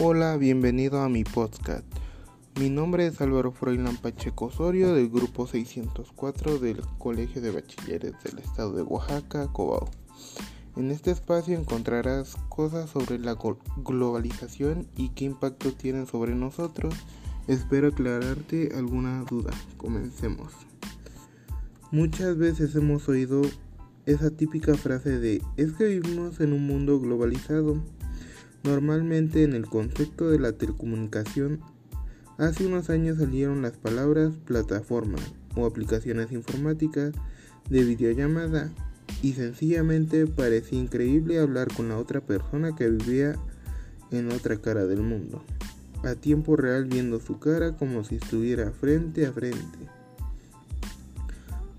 Hola, bienvenido a mi podcast. Mi nombre es Álvaro Froilán Pacheco Osorio del grupo 604 del Colegio de Bachilleres del Estado de Oaxaca, Cobao. En este espacio encontrarás cosas sobre la globalización y qué impacto tienen sobre nosotros. Espero aclararte alguna duda. Comencemos. Muchas veces hemos oído esa típica frase de es que vivimos en un mundo globalizado. Normalmente en el concepto de la telecomunicación, hace unos años salieron las palabras plataforma o aplicaciones informáticas de videollamada y sencillamente parecía increíble hablar con la otra persona que vivía en otra cara del mundo, a tiempo real viendo su cara como si estuviera frente a frente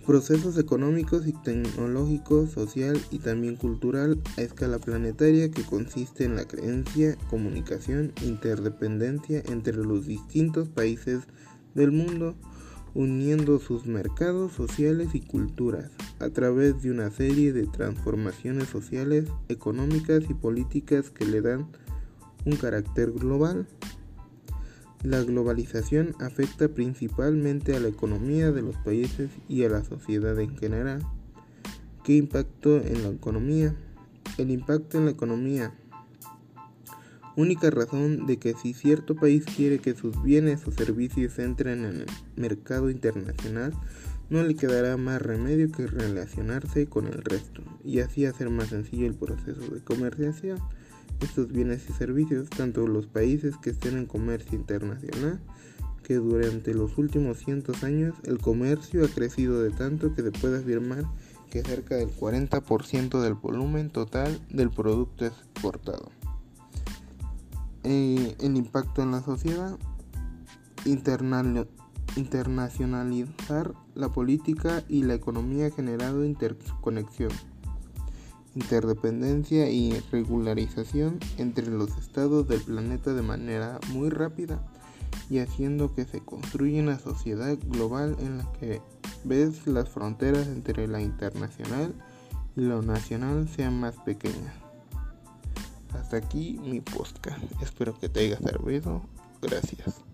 procesos económicos y tecnológicos, social y también cultural a escala planetaria que consiste en la creencia, comunicación, interdependencia entre los distintos países del mundo, uniendo sus mercados sociales y culturas a través de una serie de transformaciones sociales, económicas y políticas que le dan un carácter global. La globalización afecta principalmente a la economía de los países y a la sociedad en general. ¿Qué impacto en la economía? El impacto en la economía. Única razón de que si cierto país quiere que sus bienes o servicios entren en el mercado internacional, no le quedará más remedio que relacionarse con el resto y así hacer más sencillo el proceso de comerciación estos bienes y servicios, tanto los países que estén en comercio internacional, que durante los últimos cientos años el comercio ha crecido de tanto que se puede afirmar que cerca del 40% del volumen total del producto es exportado. Eh, el impacto en la sociedad, internacionalizar la política y la economía ha generado interconexión interdependencia y regularización entre los estados del planeta de manera muy rápida y haciendo que se construya una sociedad global en la que ves las fronteras entre la internacional y lo nacional sean más pequeñas. Hasta aquí mi podcast. Espero que te haya servido. Gracias.